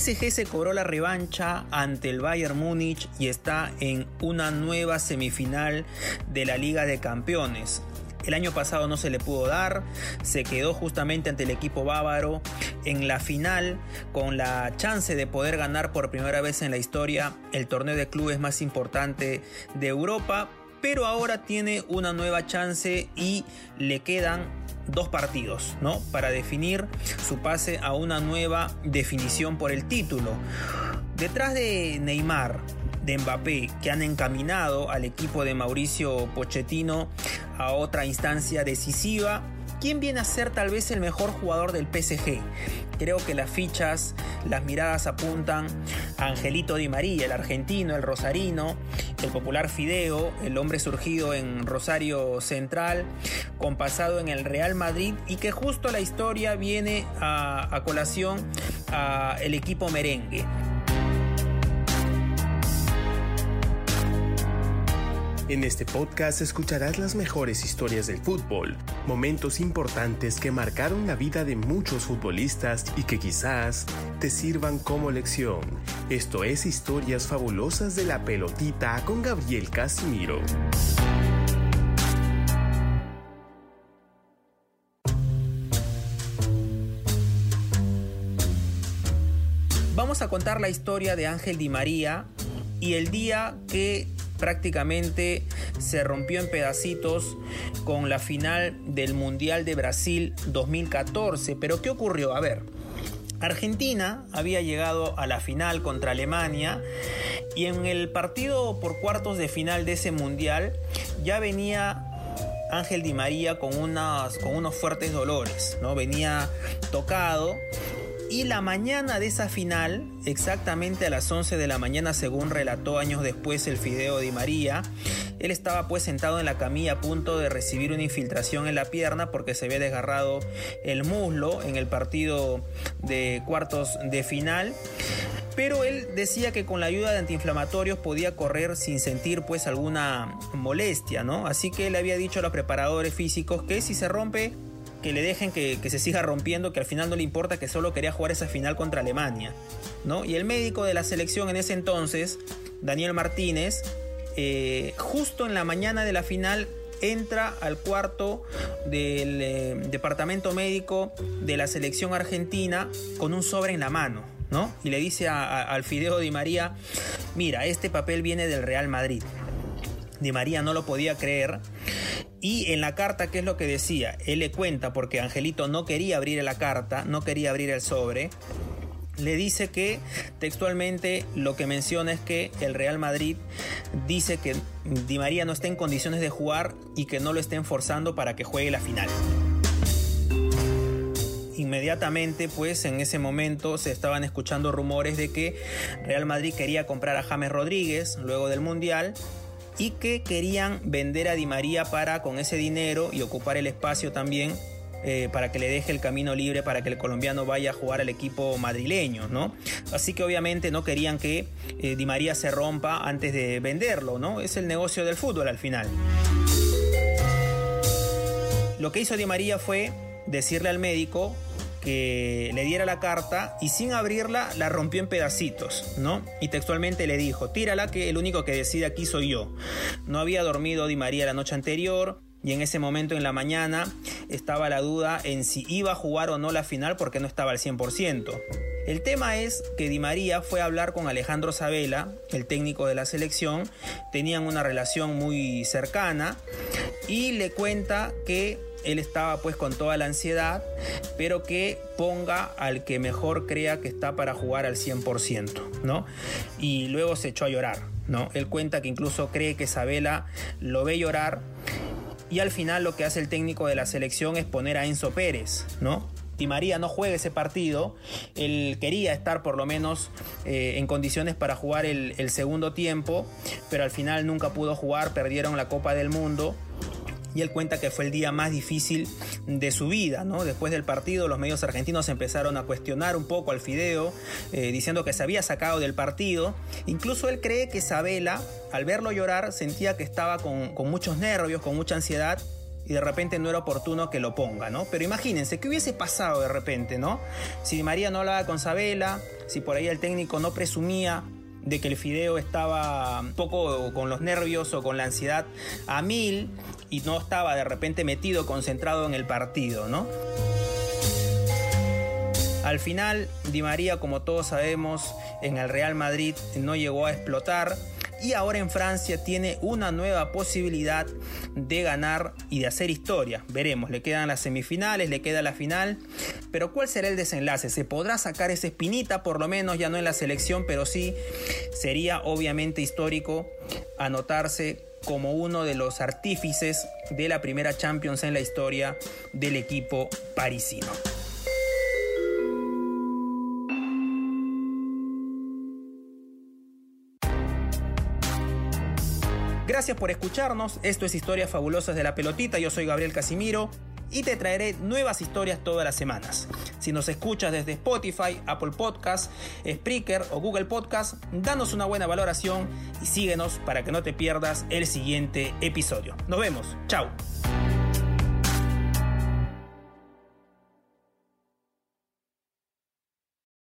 PSG se cobró la revancha ante el Bayern Múnich y está en una nueva semifinal de la Liga de Campeones. El año pasado no se le pudo dar, se quedó justamente ante el equipo bávaro en la final con la chance de poder ganar por primera vez en la historia el torneo de clubes más importante de Europa, pero ahora tiene una nueva chance y le quedan dos partidos, ¿no? Para definir su pase a una nueva definición por el título. Detrás de Neymar, de Mbappé, que han encaminado al equipo de Mauricio Pochettino a otra instancia decisiva, ¿Quién viene a ser tal vez el mejor jugador del PSG? Creo que las fichas, las miradas apuntan a Angelito Di María, el argentino, el rosarino, el popular Fideo, el hombre surgido en Rosario Central, con pasado en el Real Madrid y que justo la historia viene a, a colación al equipo merengue. En este podcast escucharás las mejores historias del fútbol, momentos importantes que marcaron la vida de muchos futbolistas y que quizás te sirvan como lección. Esto es Historias Fabulosas de la Pelotita con Gabriel Casimiro. Vamos a contar la historia de Ángel Di María y el día que prácticamente se rompió en pedacitos con la final del Mundial de Brasil 2014. Pero ¿qué ocurrió? A ver, Argentina había llegado a la final contra Alemania y en el partido por cuartos de final de ese mundial ya venía Ángel Di María con, unas, con unos fuertes dolores, ¿no? Venía tocado y la mañana de esa final, exactamente a las 11 de la mañana, según relató años después el Fideo Di María, él estaba pues sentado en la camilla a punto de recibir una infiltración en la pierna porque se había desgarrado el muslo en el partido de cuartos de final. Pero él decía que con la ayuda de antiinflamatorios podía correr sin sentir pues alguna molestia, ¿no? Así que él había dicho a los preparadores físicos que si se rompe que le dejen que, se siga rompiendo, que al final no le importa, que solo quería jugar esa final contra Alemania. ¿no? Y el médico de la selección en ese entonces, Daniel Martínez, eh, justo en la mañana de la final entra al cuarto del eh, departamento médico de la selección argentina con un sobre en la mano, ¿no? Y le dice al Fideo Di María, mira, este papel viene del Real Madrid. Di María no lo podía creer y en la carta, ¿qué es lo que decía? Él le cuenta, porque Angelito no quería abrir la carta, no quería abrir el sobre. Le dice que textualmente lo que menciona es que el Real Madrid dice que Di María no está en condiciones de jugar y que no lo estén forzando para que juegue la final inmediatamente pues en ese momento se estaban escuchando rumores de que Real Madrid quería comprar a James Rodríguez luego del Mundial y que querían vender a Di María para con ese dinero y ocupar el espacio también eh, para que le deje el camino libre para que el colombiano vaya a jugar al equipo madrileño, ¿no? Así que obviamente no querían que eh, Di María se rompa antes de venderlo, ¿no? Es el negocio del fútbol al final. Lo que hizo Di María fue decirle al médico que le diera la carta y sin abrirla la rompió en pedacitos, ¿no? Y textualmente le dijo, tírala que el único que decide aquí soy yo. No había dormido Di María la noche anterior y en ese momento en la mañana estaba la duda en si iba a jugar o no la final porque no estaba al 100%. El tema es que Di María fue a hablar con Alejandro Sabela, el técnico de la selección, tenían una relación muy cercana y le cuenta que él estaba pues con toda la ansiedad, pero que ponga al que mejor crea que está para jugar al 100%, ¿no? Y luego se echó a llorar, ¿no? Él cuenta que incluso cree que Isabela lo ve llorar y al final lo que hace el técnico de la selección es poner a Enzo Pérez, ¿no? Di María no juega ese partido, él quería estar por lo menos eh, en condiciones para jugar el, segundo tiempo, pero al final nunca pudo jugar, perdieron la Copa del Mundo y él cuenta que fue el día más difícil de su vida, ¿no? Después del partido los medios argentinos empezaron a cuestionar un poco al Fideo, eh, diciendo que se había sacado del partido. Incluso él cree que Isabela, al verlo llorar, sentía que estaba con muchos nervios, con mucha ansiedad y de repente no era oportuno que lo ponga, ¿no? Pero imagínense, ¿qué hubiese pasado de repente, ¿no? Si Di María no hablaba con Sabela, si por ahí el técnico no presumía de que el Fideo estaba un poco con los nervios o con la ansiedad a mil y no estaba de repente metido, concentrado en el partido, ¿no? Al final, Di María, como todos sabemos, en el Real Madrid no llegó a explotar y ahora en Francia tiene una nueva posibilidad de ganar y de hacer historia. Veremos, le quedan las semifinales, le queda la final, pero ¿cuál será el desenlace? ¿Se podrá sacar esa espinita, por lo menos ya no en la selección, pero sí sería obviamente histórico anotarse como uno de los artífices de la primera Champions en la historia del equipo parisino. Gracias por escucharnos. Esto es Historias Fabulosas de la Pelotita. Yo soy Gabriel Casimiro y te traeré nuevas historias todas las semanas. Si nos escuchas desde Spotify, Apple Podcast, Spreaker o Google Podcast, danos una buena valoración y síguenos para que no te pierdas el siguiente episodio. Nos vemos. Chao.